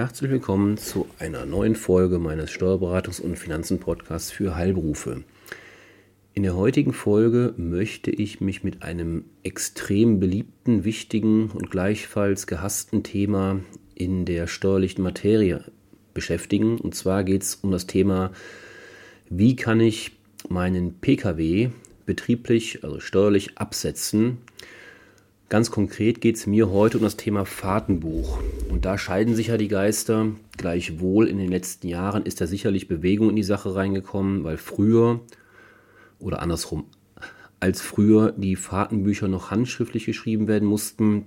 Herzlich willkommen zu einer neuen Folge meines Steuerberatungs- und Finanzen-Podcasts für Heilberufe. In der heutigen Folge möchte ich mich mit einem extrem beliebten, wichtigen und gleichfalls gehassten Thema in der steuerlichen Materie beschäftigen. Und zwar geht es um das Thema, wie kann ich meinen Pkw betrieblich, also steuerlich absetzen, Ganz konkret geht es mir heute um das Thema Fahrtenbuch. Und da scheiden sich ja die Geister. Gleichwohl in den letzten Jahren ist da sicherlich Bewegung in die Sache reingekommen, weil früher oder andersrum, als früher die Fahrtenbücher noch handschriftlich geschrieben werden mussten,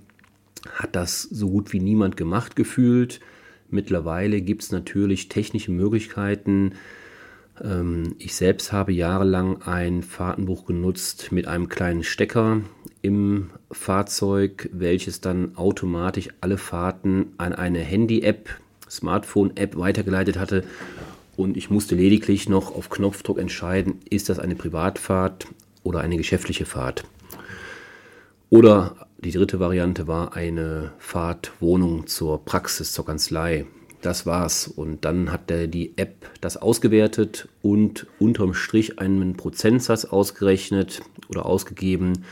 hat das so gut wie niemand gemacht gefühlt. Mittlerweile gibt es natürlich technische Möglichkeiten, ich selbst habe jahrelang ein Fahrtenbuch genutzt mit einem kleinen Stecker im Fahrzeug, welches dann automatisch alle Fahrten an eine Handy-App, Smartphone-App weitergeleitet hatte. Und ich musste lediglich noch auf Knopfdruck entscheiden, ist das eine Privatfahrt oder eine geschäftliche Fahrt. Oder die dritte Variante war eine Fahrtwohnung zur Praxis, zur Kanzlei. Das war's. Und dann hat der, die App das ausgewertet und unterm Strich einen Prozentsatz ausgerechnet oder ausgegeben,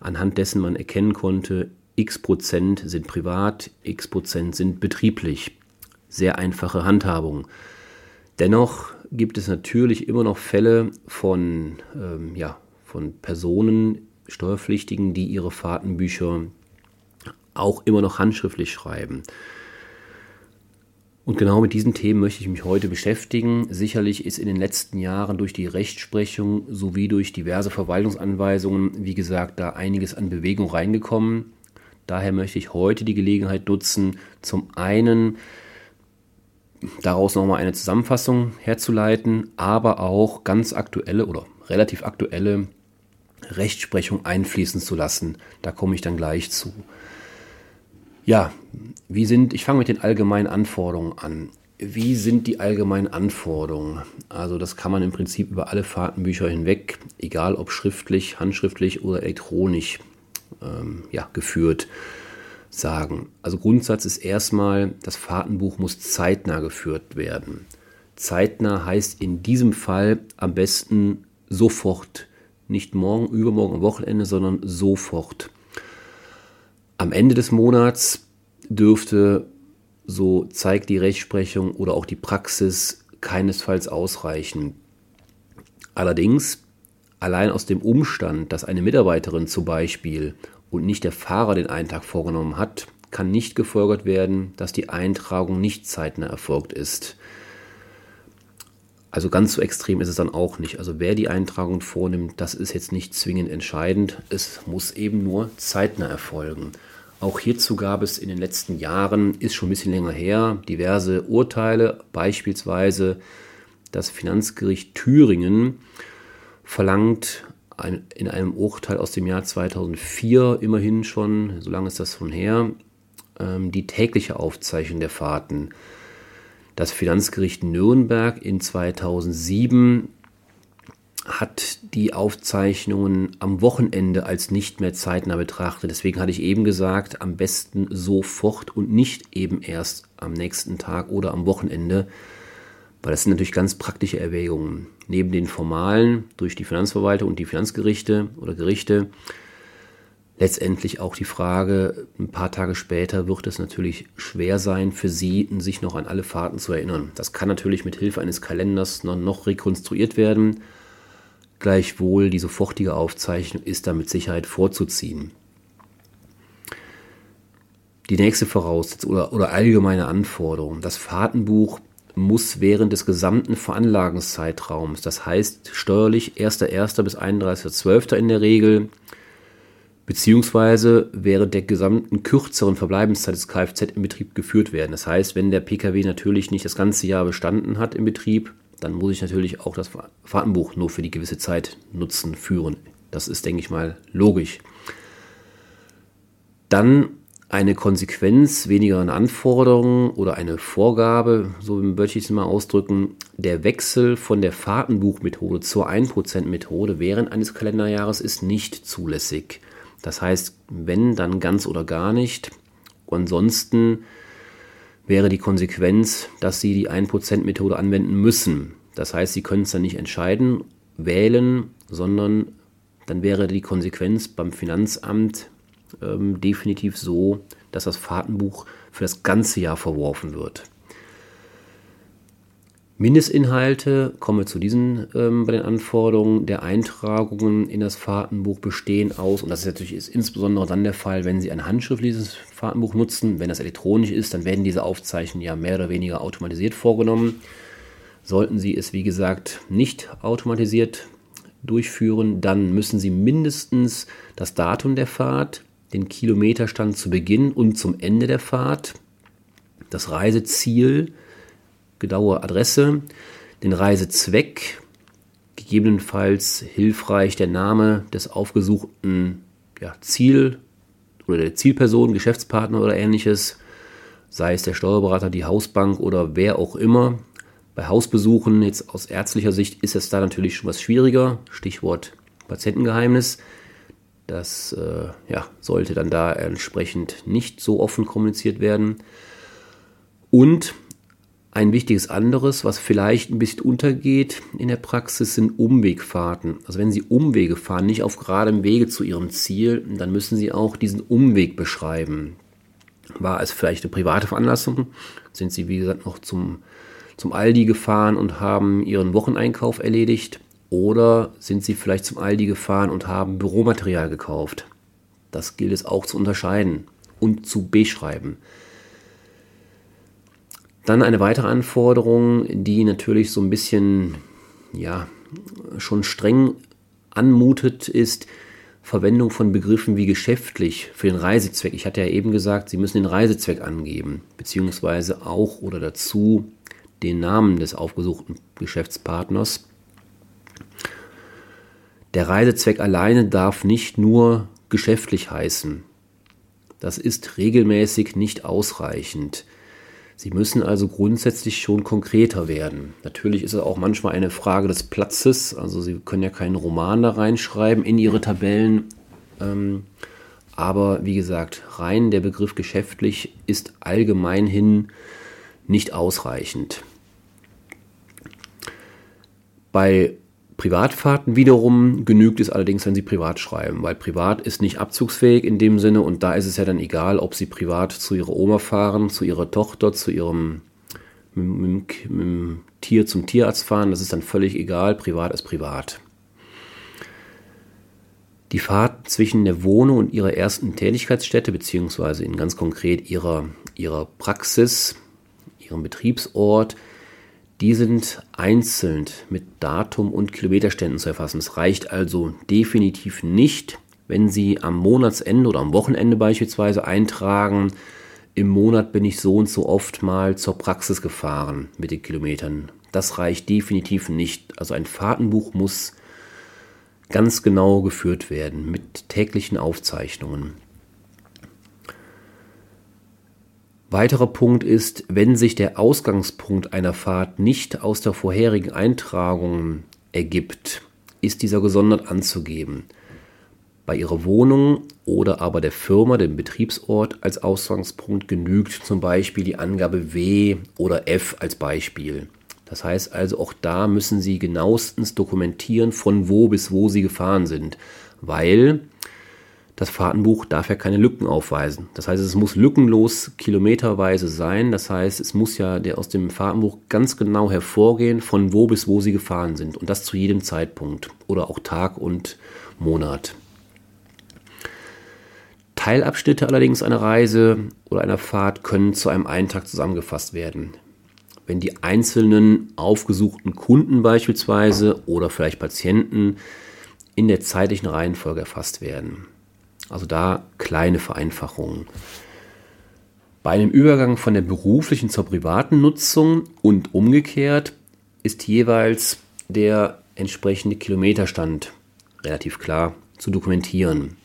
anhand dessen man erkennen konnte, x Prozent sind privat, x Prozent sind betrieblich. Sehr einfache Handhabung. Dennoch gibt es natürlich immer noch Fälle von, ähm, ja, von Personen, Steuerpflichtigen, die ihre Fahrtenbücher auch immer noch handschriftlich schreiben. Und genau mit diesen Themen möchte ich mich heute beschäftigen. Sicherlich ist in den letzten Jahren durch die Rechtsprechung sowie durch diverse Verwaltungsanweisungen, wie gesagt, da einiges an Bewegung reingekommen. Daher möchte ich heute die Gelegenheit nutzen, zum einen daraus nochmal eine Zusammenfassung herzuleiten, aber auch ganz aktuelle oder relativ aktuelle Rechtsprechung einfließen zu lassen. Da komme ich dann gleich zu. Ja, wie sind, ich fange mit den allgemeinen Anforderungen an. Wie sind die allgemeinen Anforderungen? Also das kann man im Prinzip über alle Fahrtenbücher hinweg, egal ob schriftlich, handschriftlich oder elektronisch ähm, ja, geführt, sagen. Also Grundsatz ist erstmal, das Fahrtenbuch muss zeitnah geführt werden. Zeitnah heißt in diesem Fall am besten sofort. Nicht morgen, übermorgen, am Wochenende, sondern sofort. Am Ende des Monats dürfte, so zeigt die Rechtsprechung oder auch die Praxis, keinesfalls ausreichen. Allerdings, allein aus dem Umstand, dass eine Mitarbeiterin zum Beispiel und nicht der Fahrer den Eintrag vorgenommen hat, kann nicht gefolgert werden, dass die Eintragung nicht zeitnah erfolgt ist. Also ganz so extrem ist es dann auch nicht. Also wer die Eintragung vornimmt, das ist jetzt nicht zwingend entscheidend. Es muss eben nur zeitnah erfolgen. Auch hierzu gab es in den letzten Jahren, ist schon ein bisschen länger her, diverse Urteile. Beispielsweise das Finanzgericht Thüringen verlangt in einem Urteil aus dem Jahr 2004 immerhin schon, so lange ist das von her, ähm, die tägliche Aufzeichnung der Fahrten das Finanzgericht Nürnberg in 2007 hat die Aufzeichnungen am Wochenende als nicht mehr zeitnah betrachtet. Deswegen hatte ich eben gesagt, am besten sofort und nicht eben erst am nächsten Tag oder am Wochenende, weil das sind natürlich ganz praktische Erwägungen. Neben den formalen durch die Finanzverwaltung und die Finanzgerichte oder Gerichte letztendlich auch die Frage, ein paar Tage später wird es natürlich schwer sein für Sie, sich noch an alle Fahrten zu erinnern. Das kann natürlich mit Hilfe eines Kalenders noch, noch rekonstruiert werden. Gleichwohl die sofortige Aufzeichnung ist da mit Sicherheit vorzuziehen. Die nächste Voraussetzung oder, oder allgemeine Anforderung. Das Fahrtenbuch muss während des gesamten Veranlagungszeitraums, das heißt steuerlich 1.1. bis 31.12. in der Regel, beziehungsweise während der gesamten kürzeren Verbleibenszeit des Kfz im Betrieb geführt werden. Das heißt, wenn der Pkw natürlich nicht das ganze Jahr bestanden hat im Betrieb, dann muss ich natürlich auch das Fahrtenbuch nur für die gewisse Zeit nutzen, führen. Das ist, denke ich mal, logisch. Dann eine Konsequenz, weniger eine Anforderung oder eine Vorgabe, so möchte ich es mal ausdrücken, der Wechsel von der Fahrtenbuchmethode zur 1%-Methode während eines Kalenderjahres ist nicht zulässig. Das heißt, wenn, dann ganz oder gar nicht. Ansonsten wäre die Konsequenz, dass Sie die 1%-Methode anwenden müssen. Das heißt, Sie können es dann nicht entscheiden, wählen, sondern dann wäre die Konsequenz beim Finanzamt ähm, definitiv so, dass das Fahrtenbuch für das ganze Jahr verworfen wird. Mindestinhalte, kommen wir zu diesen ähm, bei den Anforderungen der Eintragungen in das Fahrtenbuch bestehen aus, und das ist natürlich ist insbesondere dann der Fall, wenn Sie ein handschriftliches Fahrtenbuch nutzen. Wenn das elektronisch ist, dann werden diese Aufzeichnungen ja mehr oder weniger automatisiert vorgenommen. Sollten Sie es, wie gesagt, nicht automatisiert durchführen, dann müssen Sie mindestens das Datum der Fahrt, den Kilometerstand zu Beginn und zum Ende der Fahrt, das Reiseziel, genaue Adresse, den Reisezweck, gegebenenfalls hilfreich der Name des aufgesuchten ja, Ziel oder der Zielperson, Geschäftspartner oder ähnliches, sei es der Steuerberater, die Hausbank oder wer auch immer. Bei Hausbesuchen, jetzt aus ärztlicher Sicht, ist es da natürlich schon was schwieriger. Stichwort Patientengeheimnis. Das äh, ja, sollte dann da entsprechend nicht so offen kommuniziert werden. Und ein wichtiges anderes, was vielleicht ein bisschen untergeht in der Praxis, sind Umwegfahrten. Also wenn Sie Umwege fahren, nicht auf geradem Wege zu Ihrem Ziel, dann müssen Sie auch diesen Umweg beschreiben. War es vielleicht eine private Veranlassung? Sind Sie, wie gesagt, noch zum, zum Aldi gefahren und haben Ihren Wocheneinkauf erledigt? Oder sind Sie vielleicht zum Aldi gefahren und haben Büromaterial gekauft? Das gilt es auch zu unterscheiden und zu beschreiben. Dann eine weitere Anforderung, die natürlich so ein bisschen, ja, schon streng anmutet, ist Verwendung von Begriffen wie geschäftlich für den Reisezweck. Ich hatte ja eben gesagt, Sie müssen den Reisezweck angeben, beziehungsweise auch oder dazu den Namen des aufgesuchten Geschäftspartners. Der Reisezweck alleine darf nicht nur geschäftlich heißen. Das ist regelmäßig nicht ausreichend. Sie müssen also grundsätzlich schon konkreter werden. Natürlich ist es auch manchmal eine Frage des Platzes. Also Sie können ja keinen Roman da reinschreiben in Ihre Tabellen. Ähm, aber wie gesagt, rein der Begriff geschäftlich ist allgemein nicht ausreichend. Bei Privatfahrten wiederum genügt es allerdings, wenn Sie privat schreiben, weil privat ist nicht abzugsfähig in dem Sinne und da ist es ja dann egal, ob Sie privat zu Ihrer Oma fahren, zu Ihrer Tochter, zu Ihrem mit, mit, mit dem Tier zum Tierarzt fahren, das ist dann völlig egal, privat ist privat. Die Fahrt zwischen der Wohnung und ihrer ersten Tätigkeitsstätte, beziehungsweise in ganz konkret ihrer, ihrer Praxis, ihrem Betriebsort, die sind einzeln mit Datum und Kilometerständen zu erfassen. Es reicht also definitiv nicht, wenn Sie am Monatsende oder am Wochenende beispielsweise eintragen, im Monat bin ich so und so oft mal zur Praxis gefahren mit den Kilometern. Das reicht definitiv nicht. Also ein Fahrtenbuch muss ganz genau geführt werden mit täglichen Aufzeichnungen. Weiterer Punkt ist, wenn sich der Ausgangspunkt einer Fahrt nicht aus der vorherigen Eintragung ergibt, ist dieser gesondert anzugeben. Bei Ihrer Wohnung oder aber der Firma, dem Betriebsort als Ausgangspunkt genügt zum Beispiel die Angabe W oder F als Beispiel. Das heißt also, auch da müssen Sie genauestens dokumentieren, von wo bis wo Sie gefahren sind, weil das Fahrtenbuch darf ja keine Lücken aufweisen. Das heißt, es muss lückenlos kilometerweise sein. Das heißt, es muss ja der aus dem Fahrtenbuch ganz genau hervorgehen, von wo bis wo sie gefahren sind. Und das zu jedem Zeitpunkt oder auch Tag und Monat. Teilabschnitte allerdings einer Reise oder einer Fahrt können zu einem Eintrag zusammengefasst werden. Wenn die einzelnen aufgesuchten Kunden beispielsweise oder vielleicht Patienten in der zeitlichen Reihenfolge erfasst werden. Also da kleine Vereinfachungen. Bei einem Übergang von der beruflichen zur privaten Nutzung und umgekehrt ist jeweils der entsprechende Kilometerstand relativ klar zu dokumentieren.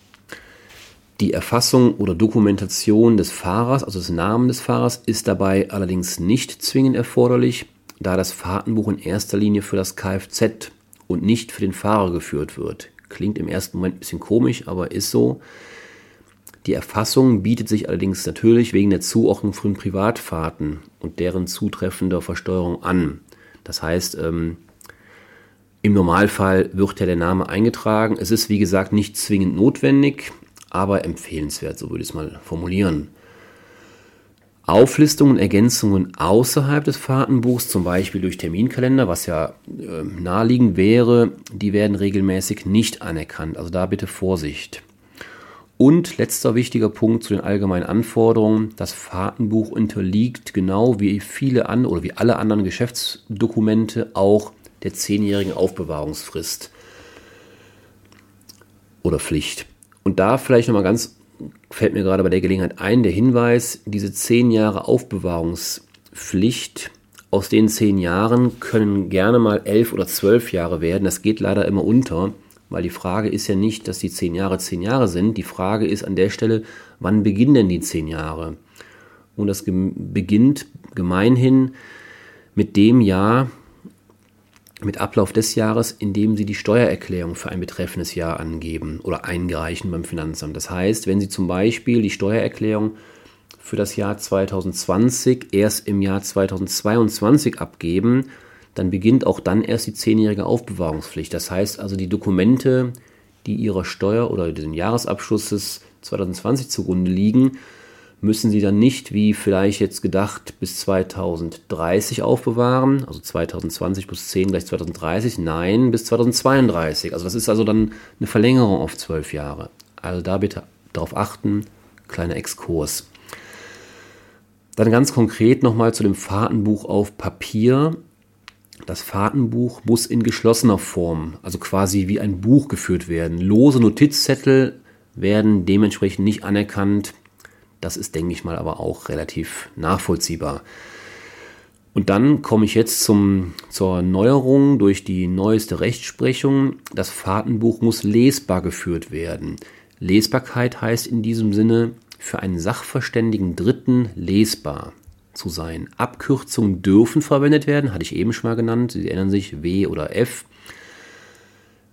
Die Erfassung oder Dokumentation des Fahrers, also des Namens des Fahrers, ist dabei allerdings nicht zwingend erforderlich, da das Fahrtenbuch in erster Linie für das Kfz und nicht für den Fahrer geführt wird. Klingt im ersten Moment ein bisschen komisch, aber ist so. Die Erfassung bietet sich allerdings natürlich wegen der Zuordnung von Privatfahrten und deren zutreffender Versteuerung an. Das heißt, ähm, im Normalfall wird ja der Name eingetragen. Es ist, wie gesagt, nicht zwingend notwendig, aber empfehlenswert, so würde ich es mal formulieren. Auflistungen, Ergänzungen außerhalb des Fahrtenbuchs, zum Beispiel durch Terminkalender, was ja äh, naheliegend wäre, die werden regelmäßig nicht anerkannt. Also da bitte Vorsicht. Und letzter wichtiger Punkt zu den allgemeinen Anforderungen. Das Fahrtenbuch unterliegt genau wie viele andere oder wie alle anderen Geschäftsdokumente auch der zehnjährigen Aufbewahrungsfrist oder Pflicht. Und da vielleicht nochmal ganz, fällt mir gerade bei der Gelegenheit ein, der Hinweis, diese zehn Jahre Aufbewahrungspflicht, aus den zehn Jahren können gerne mal elf oder zwölf Jahre werden. Das geht leider immer unter. Weil die Frage ist ja nicht, dass die zehn Jahre zehn Jahre sind. Die Frage ist an der Stelle, wann beginnen denn die zehn Jahre? Und das beginnt gemeinhin mit dem Jahr, mit Ablauf des Jahres, in dem Sie die Steuererklärung für ein betreffendes Jahr angeben oder eingereichen beim Finanzamt. Das heißt, wenn Sie zum Beispiel die Steuererklärung für das Jahr 2020 erst im Jahr 2022 abgeben, dann beginnt auch dann erst die zehnjährige Aufbewahrungspflicht. Das heißt also, die Dokumente, die Ihrer Steuer oder den Jahresabschlusses 2020 zugrunde liegen, müssen Sie dann nicht, wie vielleicht jetzt gedacht, bis 2030 aufbewahren, also 2020 plus 10 gleich 2030, nein, bis 2032. Also das ist also dann eine Verlängerung auf zwölf Jahre. Also da bitte darauf achten, kleiner Exkurs. Dann ganz konkret nochmal zu dem Fahrtenbuch auf Papier. Das Fahrtenbuch muss in geschlossener Form, also quasi wie ein Buch geführt werden. Lose Notizzettel werden dementsprechend nicht anerkannt. Das ist, denke ich mal, aber auch relativ nachvollziehbar. Und dann komme ich jetzt zum, zur Neuerung durch die neueste Rechtsprechung. Das Fahrtenbuch muss lesbar geführt werden. Lesbarkeit heißt in diesem Sinne für einen sachverständigen Dritten lesbar zu sein. Abkürzungen dürfen verwendet werden, hatte ich eben schon mal genannt. Sie erinnern sich W oder F.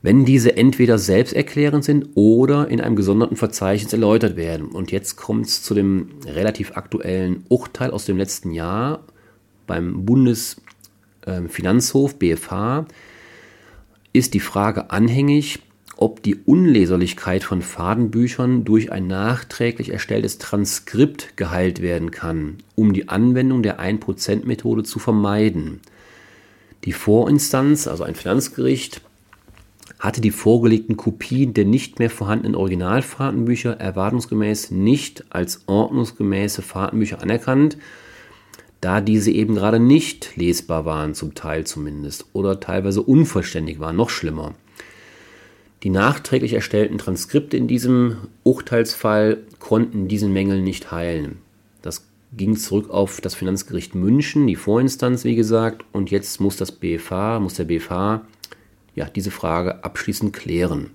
Wenn diese entweder selbsterklärend sind oder in einem gesonderten Verzeichnis erläutert werden. Und jetzt kommt es zu dem relativ aktuellen Urteil aus dem letzten Jahr beim Bundesfinanzhof BFH. Ist die Frage anhängig, ob die Unleserlichkeit von Fadenbüchern durch ein nachträglich erstelltes Transkript geheilt werden kann, um die Anwendung der 1%-Methode zu vermeiden. Die Vorinstanz, also ein Finanzgericht, hatte die vorgelegten Kopien der nicht mehr vorhandenen Originalfahrtenbücher erwartungsgemäß nicht als ordnungsgemäße Fahrtenbücher anerkannt, da diese eben gerade nicht lesbar waren, zum Teil zumindest, oder teilweise unvollständig waren, noch schlimmer. Die nachträglich erstellten Transkripte in diesem Urteilsfall konnten diesen Mängel nicht heilen. Das ging zurück auf das Finanzgericht München, die Vorinstanz, wie gesagt, und jetzt muss das BFH, muss der BFH ja, diese Frage abschließend klären.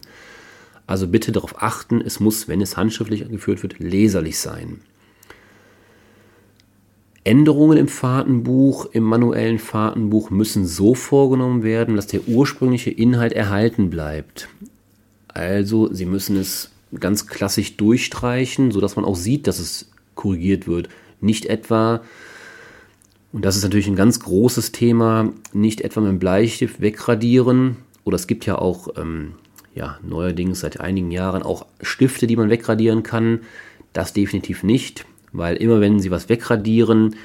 Also bitte darauf achten, es muss, wenn es handschriftlich geführt wird, leserlich sein. Änderungen im Fahrtenbuch, im manuellen Fahrtenbuch müssen so vorgenommen werden, dass der ursprüngliche Inhalt erhalten bleibt. Also Sie müssen es ganz klassisch durchstreichen, sodass man auch sieht, dass es korrigiert wird. Nicht etwa, und das ist natürlich ein ganz großes Thema, nicht etwa mit dem Bleistift wegradieren. Oder es gibt ja auch ähm, ja, neuerdings seit einigen Jahren auch Stifte, die man wegradieren kann. Das definitiv nicht, weil immer wenn Sie was wegradieren,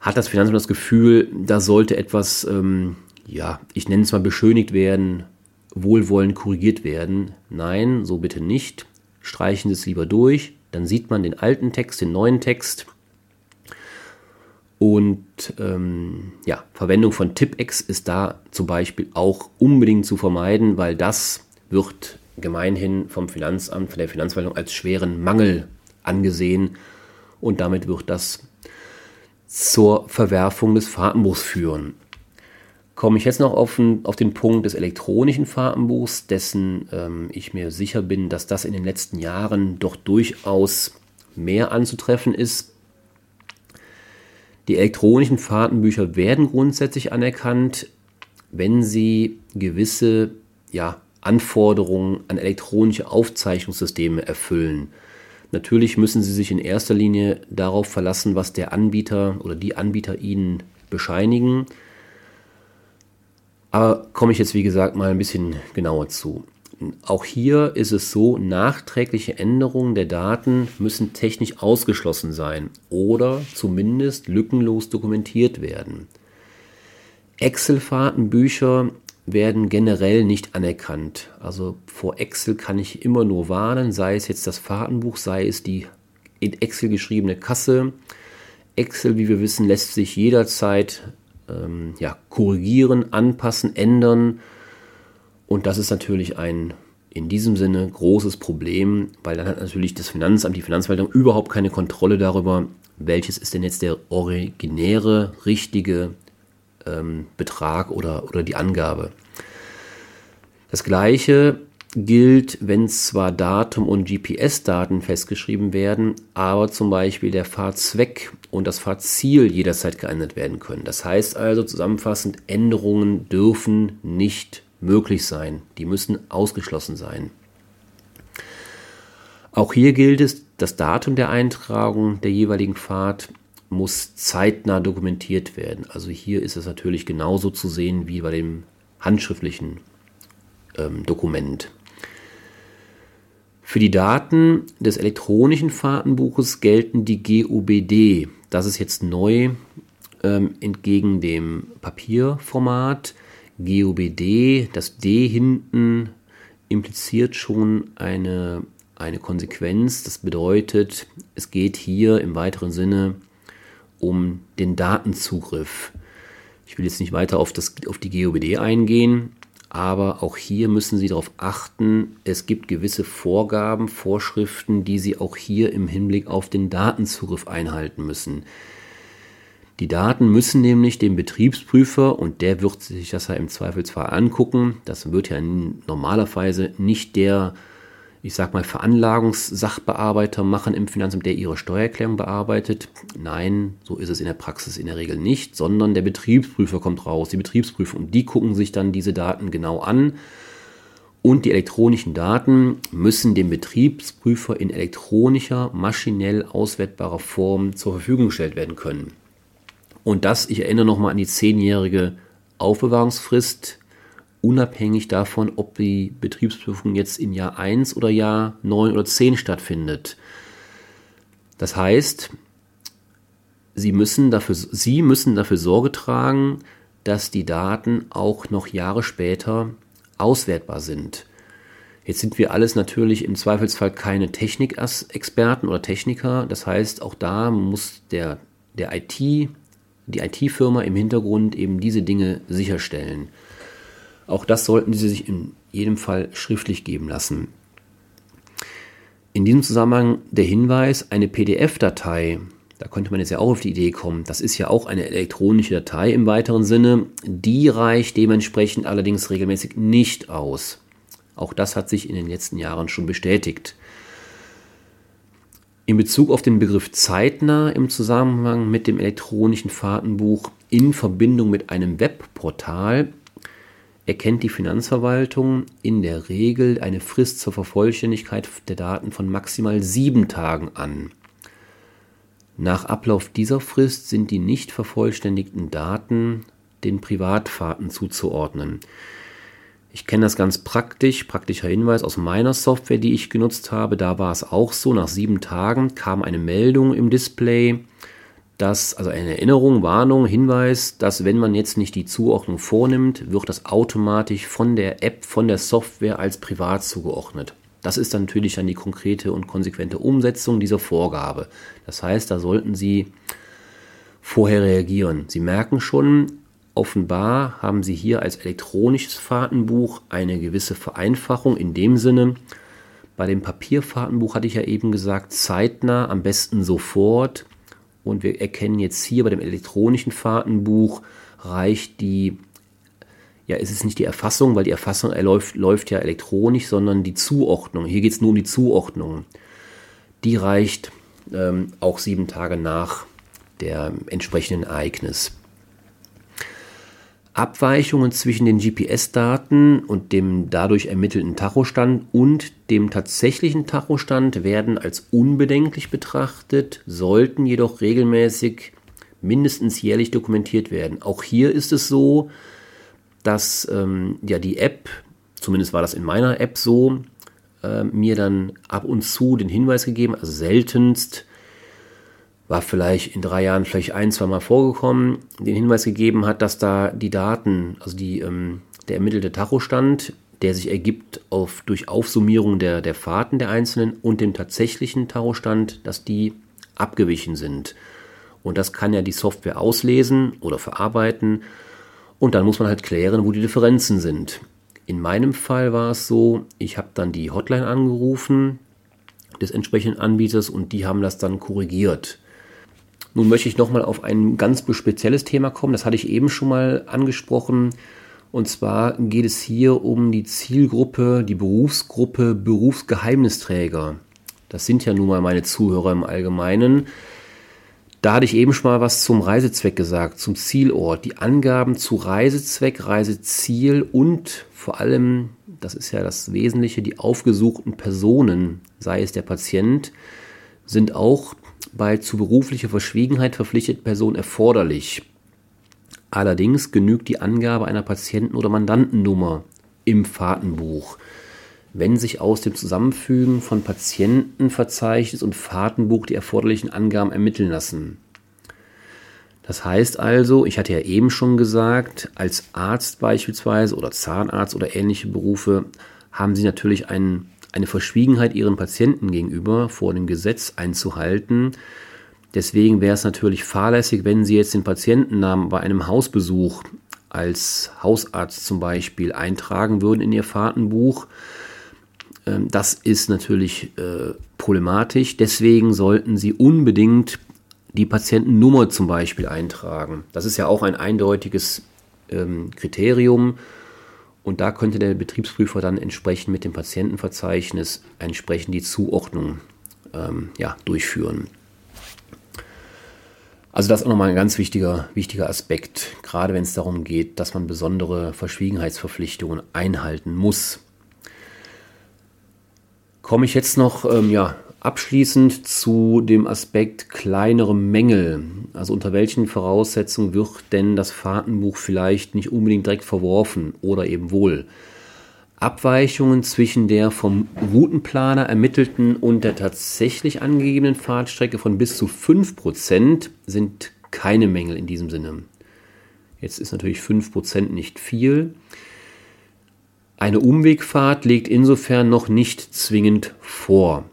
hat das Finanzamt das Gefühl, da sollte etwas, ähm, ja, ich nenne es mal beschönigt werden, wohlwollend korrigiert werden. Nein, so bitte nicht. Streichen Sie es lieber durch. Dann sieht man den alten Text, den neuen Text. Und ähm, ja, Verwendung von Tipex ist da zum Beispiel auch unbedingt zu vermeiden, weil das wird gemeinhin vom Finanzamt, von der Finanzverwaltung als schweren Mangel angesehen und damit wird das zur Verwerfung des Fahrtenbuchs führen komme ich jetzt noch auf, auf, den Punkt des elektronischen Fahrtenbuchs, dessen ähm, ich mir sicher bin, dass das in den letzten Jahren doch durchaus mehr anzutreffen ist. Die elektronischen Fahrtenbücher werden grundsätzlich anerkannt, wenn sie gewisse ja, Anforderungen an elektronische Aufzeichnungssysteme erfüllen. Natürlich müssen Sie sich in erster Linie darauf verlassen, was der Anbieter oder die Anbieter Ihnen bescheinigen. Aber komme ich jetzt, wie gesagt, mal ein bisschen genauer zu. Auch hier ist es so, nachträgliche Änderungen der Daten müssen technisch ausgeschlossen sein oder zumindest lückenlos dokumentiert werden. Excel-Fahrtenbücher werden generell nicht anerkannt. Also vor Excel kann ich immer nur warnen, sei es jetzt das Fahrtenbuch, sei es die in Excel geschriebene Kasse. Excel, wie wir wissen, lässt sich jederzeit ähm, ja, korrigieren, anpassen, ändern. Und das ist natürlich ein in diesem Sinne großes Problem, weil dann hat natürlich das Finanzamt, die Finanzverwaltung überhaupt keine Kontrolle darüber, welches ist denn jetzt der originäre, richtige ähm, Betrag oder, oder die Angabe. Das gleiche gilt, wenn zwar Datum und GPS-Daten festgeschrieben werden, aber zum Beispiel der Fahrzweck und das Fahrziel jederzeit geändert werden können. Das heißt also zusammenfassend, Änderungen dürfen nicht möglich sein. Die müssen ausgeschlossen sein. Auch hier gilt es, das Datum der Eintragung der jeweiligen Fahrt muss zeitnah dokumentiert werden. Also hier ist es natürlich genauso zu sehen wie bei dem handschriftlichen ähm, Dokument. Für die Daten des elektronischen Fahrtenbuches gelten die GUBD. Das ist jetzt neu ähm, entgegen dem Papierformat. GUBD, das D hinten impliziert schon eine, eine Konsequenz. Das bedeutet, es geht hier im weiteren Sinne um den Datenzugriff. Ich will jetzt nicht weiter auf, das, auf die GOBD eingehen, aber auch hier müssen Sie darauf achten, es gibt gewisse Vorgaben, Vorschriften, die Sie auch hier im Hinblick auf den Datenzugriff einhalten müssen. Die Daten müssen nämlich dem Betriebsprüfer, und der wird sich das ja im Zweifelsfall angucken, das wird ja normalerweise nicht der ich sag mal, Veranlagungssachbearbeiter machen im Finanzamt, der ihre Steuererklärung bearbeitet. Nein, so ist es in der Praxis in der Regel nicht, sondern der Betriebsprüfer kommt raus, die Betriebsprüfung, die gucken sich dann diese Daten genau an. Und die elektronischen Daten müssen dem Betriebsprüfer in elektronischer, maschinell auswertbarer Form zur Verfügung gestellt werden können. Und das, ich erinnere nochmal an die zehnjährige Aufbewahrungsfrist unabhängig davon, ob die Betriebsprüfung jetzt in Jahr 1 oder Jahr 9 oder 10 stattfindet. Das heißt, Sie müssen dafür, Sie müssen dafür Sorge tragen, dass die Daten auch noch Jahre später auswertbar sind. Jetzt sind wir alles natürlich im Zweifelsfall keine Technikexperten oder Techniker. Das heißt, auch da muss der, der IT, die IT-Firma im Hintergrund eben diese Dinge sicherstellen. Auch das sollten Sie sich in jedem Fall schriftlich geben lassen. In diesem Zusammenhang der Hinweis, eine PDF-Datei, da könnte man jetzt ja auch auf die Idee kommen, das ist ja auch eine elektronische Datei im weiteren Sinne, die reicht dementsprechend allerdings regelmäßig nicht aus. Auch das hat sich in den letzten Jahren schon bestätigt. In Bezug auf den Begriff zeitnah im Zusammenhang mit dem elektronischen Fahrtenbuch in Verbindung mit einem Webportal erkennt die Finanzverwaltung in der Regel eine Frist zur Vervollständigkeit der Daten von maximal sieben Tagen an. Nach Ablauf dieser Frist sind die nicht vervollständigten Daten den Privatfahrten zuzuordnen. Ich kenne das ganz praktisch, praktischer Hinweis aus meiner Software, die ich genutzt habe. Da war es auch so, nach sieben Tagen kam eine Meldung im Display, dass, also eine Erinnerung, Warnung, Hinweis, dass wenn man jetzt nicht die Zuordnung vornimmt, wird das automatisch von der App, von der Software als privat zugeordnet. Das ist dann natürlich dann die konkrete und konsequente Umsetzung dieser Vorgabe. Das heißt, da sollten Sie vorher reagieren. Sie merken schon, offenbar haben Sie hier als elektronisches Fahrtenbuch eine gewisse Vereinfachung in dem Sinne, bei dem Papierfahrtenbuch hatte ich ja eben gesagt, zeitnah, am besten sofort und wir erkennen jetzt hier bei dem elektronischen Fahrtenbuch reicht die, ja, es ist nicht die Erfassung, weil die Erfassung läuft, läuft ja elektronisch, sondern die Zuordnung. Hier geht es nur um die Zuordnung. Die reicht ähm, auch sieben Tage nach der entsprechenden Ereignis. Abweichungen zwischen den GPS-Daten und dem dadurch ermittelten Tachostand und dem tatsächlichen Tachostand werden als unbedenklich betrachtet, sollten jedoch regelmäßig mindestens jährlich dokumentiert werden. Auch hier ist es so, dass ähm, ja die App, zumindest war das in meiner App so, äh, mir dann ab und zu den Hinweis gegeben, also seltenst war vielleicht in drei Jahren vielleicht ein, zwei Mal vorgekommen, den Hinweis gegeben hat, dass da die Daten, also die, ähm, der ermittelte Tachostand, der sich ergibt auf, durch Aufsummierung der, der Fahrten der Einzelnen und dem tatsächlichen Tachostand, dass die abgewichen sind. Und das kann ja die Software auslesen oder verarbeiten. Und dann muss man halt klären, wo die Differenzen sind. In meinem Fall war es so, ich habe dann die Hotline angerufen des entsprechenden Anbieters und die haben das dann korrigiert. Nun möchte ich nochmal auf ein ganz spezielles Thema kommen. Das hatte ich eben schon mal angesprochen. Und zwar geht es hier um die Zielgruppe, die Berufsgruppe Berufsgeheimnisträger. Das sind ja nun mal meine Zuhörer im Allgemeinen. Da hatte ich eben schon mal was zum Reisezweck gesagt, zum Zielort. Die Angaben zu Reisezweck, Reiseziel und vor allem, das ist ja das Wesentliche, die aufgesuchten Personen, sei es der Patient, sind auch bei zu beruflicher Verschwiegenheit verpflichteten Personen erforderlich. Allerdings genügt die Angabe einer Patienten- oder Mandantennummer im Fahrtenbuch, wenn sich aus dem Zusammenfügen von Patientenverzeichnis und Fahrtenbuch die erforderlichen Angaben ermitteln lassen. Das heißt also, ich hatte ja eben schon gesagt, als Arzt beispielsweise oder Zahnarzt oder ähnliche Berufe haben Sie natürlich einen eine Verschwiegenheit ihren Patienten gegenüber vor dem Gesetz einzuhalten. Deswegen wäre es natürlich fahrlässig, wenn Sie jetzt den Patientennamen bei einem Hausbesuch als Hausarzt zum Beispiel eintragen würden in Ihr Fahrtenbuch. Ähm, das ist natürlich äh, problematisch. Deswegen sollten Sie unbedingt die Patientennummer zum Beispiel eintragen. Das ist ja auch ein eindeutiges ähm, Kriterium und da könnte der Betriebsprüfer dann entsprechend mit dem Patientenverzeichnis entsprechend die Zuordnung ähm, ja, durchführen. Also das ist auch nochmal ein ganz wichtiger, wichtiger Aspekt, gerade wenn es darum geht, dass man besondere Verschwiegenheitsverpflichtungen einhalten muss. Komme ich jetzt noch ähm, ja, Abschließend zu dem Aspekt kleinere Mängel. Also unter welchen Voraussetzungen wird denn das Fahrtenbuch vielleicht nicht unbedingt direkt verworfen oder eben wohl? Abweichungen zwischen der vom Routenplaner ermittelten und der tatsächlich angegebenen Fahrtstrecke von bis zu 5% sind keine Mängel in diesem Sinne. Jetzt ist natürlich 5% nicht viel. Eine Umwegfahrt liegt insofern noch nicht zwingend vor.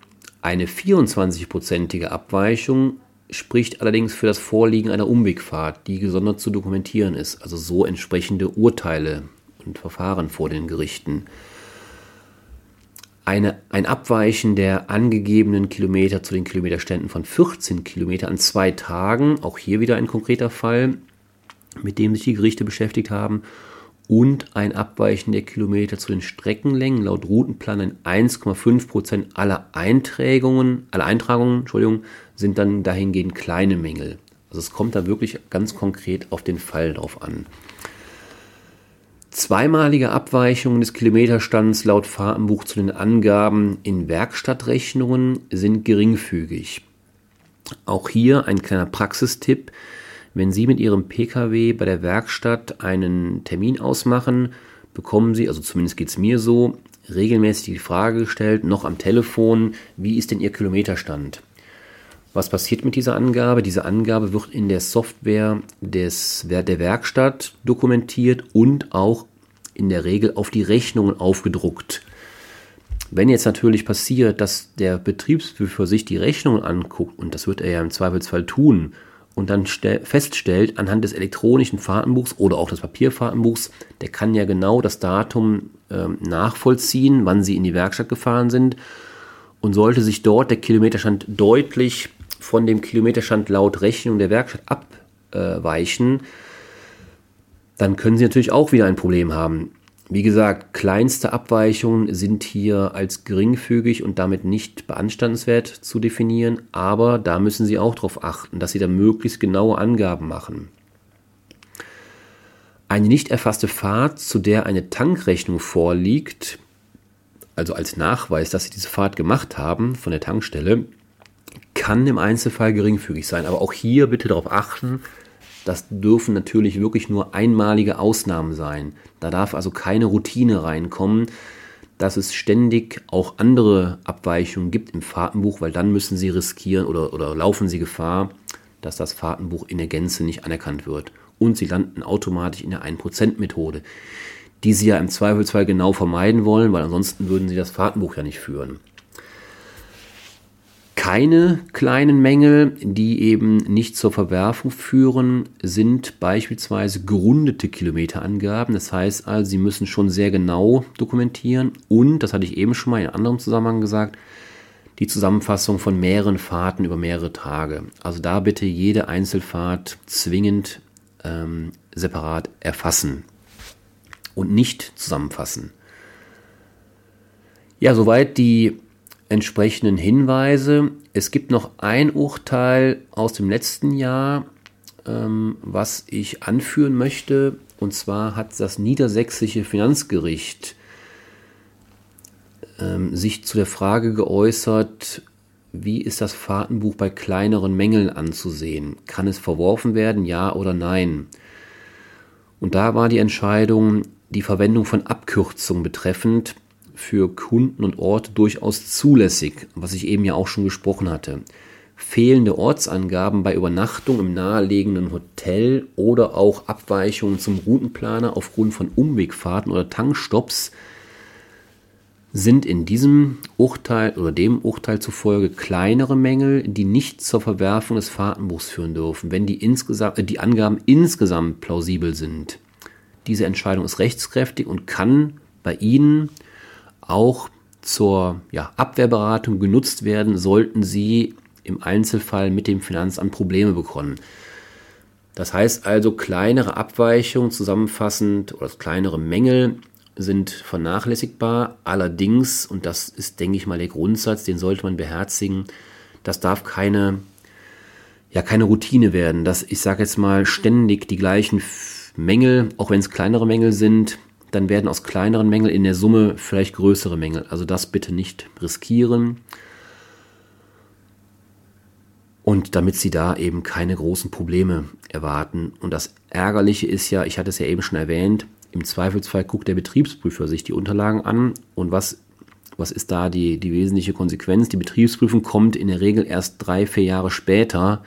Eine 24-prozentige Abweichung spricht allerdings für das Vorliegen einer Umwegfahrt, die gesondert zu dokumentieren ist, also so entsprechende Urteile und Verfahren vor den Gerichten. Eine, ein Abweichen der angegebenen Kilometer zu den Kilometerständen von 14 Kilometer an zwei Tagen, auch hier wieder ein konkreter Fall, mit dem sich die Gerichte beschäftigt haben, und ein Abweichen der Kilometer zu den Streckenlängen laut Routenplan in 1,5 Prozent aller Eintragungen, aller Eintragungen, Entschuldigung, sind dann dahingehend kleine Mängel. Also es kommt da wirklich ganz konkret auf den Fall drauf an. Zweimalige Abweichungen des Kilometerstands laut Fahrtenbuch zu den Angaben in Werkstattrechnungen sind geringfügig. Auch hier ein kleiner Praxistipp. Wenn Sie mit Ihrem Pkw bei der Werkstatt einen Termin ausmachen, bekommen Sie, also zumindest geht es mir so, regelmäßig die Frage gestellt, noch am Telefon, wie ist denn Ihr Kilometerstand? Was passiert mit dieser Angabe? Diese Angabe wird in der Software des, der Werkstatt dokumentiert und auch in der Regel auf die Rechnungen aufgedruckt. Wenn jetzt natürlich passiert, dass der Betriebsprüfer sich die Rechnungen anguckt, und das wird er ja im Zweifelsfall tun, und dann feststellt anhand des elektronischen Fahrtenbuchs oder auch des Papierfahrtenbuchs, der kann ja genau das Datum ähm, nachvollziehen, wann sie in die Werkstatt gefahren sind. Und sollte sich dort der Kilometerstand deutlich von dem Kilometerstand laut Rechnung der Werkstatt abweichen, dann können Sie natürlich auch wieder ein Problem haben. Wie gesagt, kleinste Abweichungen sind hier als geringfügig und damit nicht beanstandenswert zu definieren, aber da müssen Sie auch darauf achten, dass Sie da möglichst genaue Angaben machen. Eine nicht erfasste Fahrt, zu der eine Tankrechnung vorliegt, also als Nachweis, dass Sie diese Fahrt gemacht haben von der Tankstelle, kann im Einzelfall geringfügig sein. Aber auch hier bitte darauf achten, das dürfen natürlich wirklich nur einmalige Ausnahmen sein. Da darf also keine Routine reinkommen, dass es ständig auch andere Abweichungen gibt im Fahrtenbuch, weil dann müssen Sie riskieren oder, oder laufen Sie Gefahr, dass das Fahrtenbuch in der Gänze nicht anerkannt wird. Und Sie landen automatisch in der 1%-Methode, die Sie ja im Zweifelsfall genau vermeiden wollen, weil ansonsten würden Sie das Fahrtenbuch ja nicht führen keine kleinen Mängel, die eben nicht zur Verwerfung führen, sind beispielsweise gerundete Kilometerangaben. Das heißt also, Sie müssen schon sehr genau dokumentieren und, das hatte ich eben schon mal in einem anderen Zusammenhang gesagt, die Zusammenfassung von mehreren Fahrten über mehrere Tage. Also da bitte jede Einzelfahrt zwingend ähm, separat erfassen und nicht zusammenfassen. Ja, soweit die entsprechenden Hinweise. Es gibt noch ein Urteil aus dem letzten Jahr, ähm, was ich anführen möchte. Und zwar hat das niedersächsische Finanzgericht ähm, sich zu der Frage geäußert, wie ist das Fahrtenbuch bei kleineren Mängeln anzusehen? Kann es verworfen werden, ja oder nein? Und da war die Entscheidung, die Verwendung von Abkürzungen betreffend, für Kunden und Orte durchaus zulässig, was ich eben ja auch schon gesprochen hatte. Fehlende Ortsangaben bei Übernachtung im nahelegenden Hotel oder auch Abweichungen zum Routenplaner aufgrund von Umwegfahrten oder Tankstops sind in diesem Urteil oder dem Urteil zufolge kleinere Mängel, die nicht zur Verwerfung des Fahrtenbuchs führen dürfen, wenn die, insgesamt, äh, die Angaben insgesamt plausibel sind. Diese Entscheidung ist rechtskräftig und kann bei Ihnen auch zur ja, Abwehrberatung genutzt werden, sollten Sie im Einzelfall mit dem Finanzamt Probleme bekommen. Das heißt also, kleinere Abweichungen zusammenfassend oder kleinere Mängel sind vernachlässigbar. Allerdings, und das ist, denke ich mal, der Grundsatz, den sollte man beherzigen, das darf keine, ja, keine Routine werden, dass ich sage jetzt mal ständig die gleichen Mängel, auch wenn es kleinere Mängel sind, dann werden aus kleineren Mängeln in der Summe vielleicht größere Mängel. Also das bitte nicht riskieren. Und damit Sie da eben keine großen Probleme erwarten. Und das Ärgerliche ist ja, ich hatte es ja eben schon erwähnt, im Zweifelsfall guckt der Betriebsprüfer sich die Unterlagen an. Und was, was ist da die, die wesentliche Konsequenz? Die Betriebsprüfung kommt in der Regel erst drei, vier Jahre später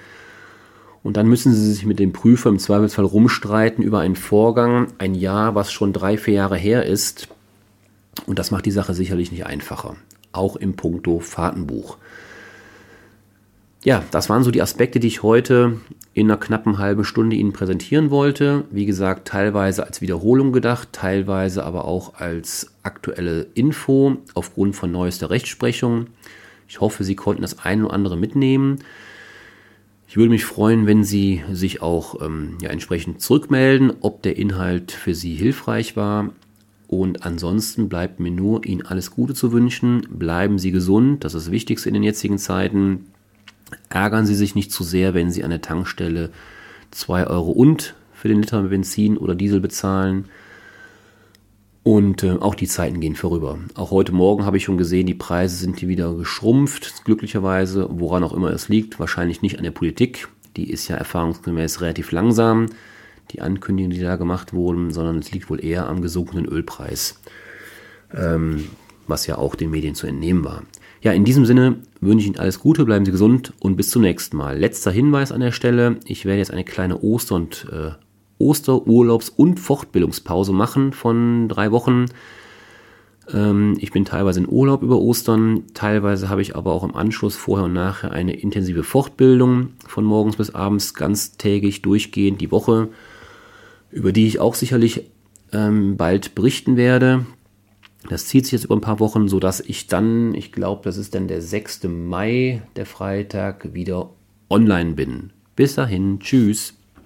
und dann müssen sie sich mit dem Prüfer im Zweifelsfall rumstreiten über einen Vorgang, ein Jahr, was schon drei, vier Jahre her ist. Und das macht die Sache sicherlich nicht einfacher. Auch im Punkto Fahrtenbuch. Ja, das waren so die Aspekte, die ich heute in einer knappen halben Stunde Ihnen präsentieren wollte. Wie gesagt, teilweise als Wiederholung gedacht, teilweise aber auch als aktuelle Info aufgrund von neuester Rechtsprechung. Ich hoffe, Sie konnten das eine oder andere mitnehmen. Ich würde mich freuen, wenn Sie sich auch ähm, ja, entsprechend zurückmelden, ob der Inhalt für Sie hilfreich war. Und ansonsten bleibt mir nur Ihnen alles Gute zu wünschen. Bleiben Sie gesund, das ist das Wichtigste in den jetzigen Zeiten. Ärgern Sie sich nicht zu sehr, wenn Sie an der Tankstelle 2 Euro und für den Liter Benzin oder Diesel bezahlen. Und äh, auch die Zeiten gehen vorüber. Auch heute Morgen habe ich schon gesehen, die Preise sind hier wieder geschrumpft, glücklicherweise, woran auch immer es liegt. Wahrscheinlich nicht an der Politik. Die ist ja erfahrungsgemäß relativ langsam, die Ankündigungen, die da gemacht wurden, sondern es liegt wohl eher am gesunkenen Ölpreis, ähm, was ja auch den Medien zu entnehmen war. Ja, in diesem Sinne wünsche ich Ihnen alles Gute, bleiben Sie gesund und bis zum nächsten Mal. Letzter Hinweis an der Stelle, ich werde jetzt eine kleine Oster- und äh, Osterurlaubs- und Fortbildungspause machen von drei Wochen. Ähm, ich bin teilweise in Urlaub über Ostern, teilweise habe ich aber auch im Anschluss vorher und nachher eine intensive Fortbildung von morgens bis abends ganztägig durchgehend die Woche, über die ich auch sicherlich ähm, bald berichten werde. Das zieht sich jetzt über ein paar Wochen, sodass ich dann, ich glaube, das ist dann der 6. Mai, der Freitag, wieder online bin. Bis dahin, tschüss.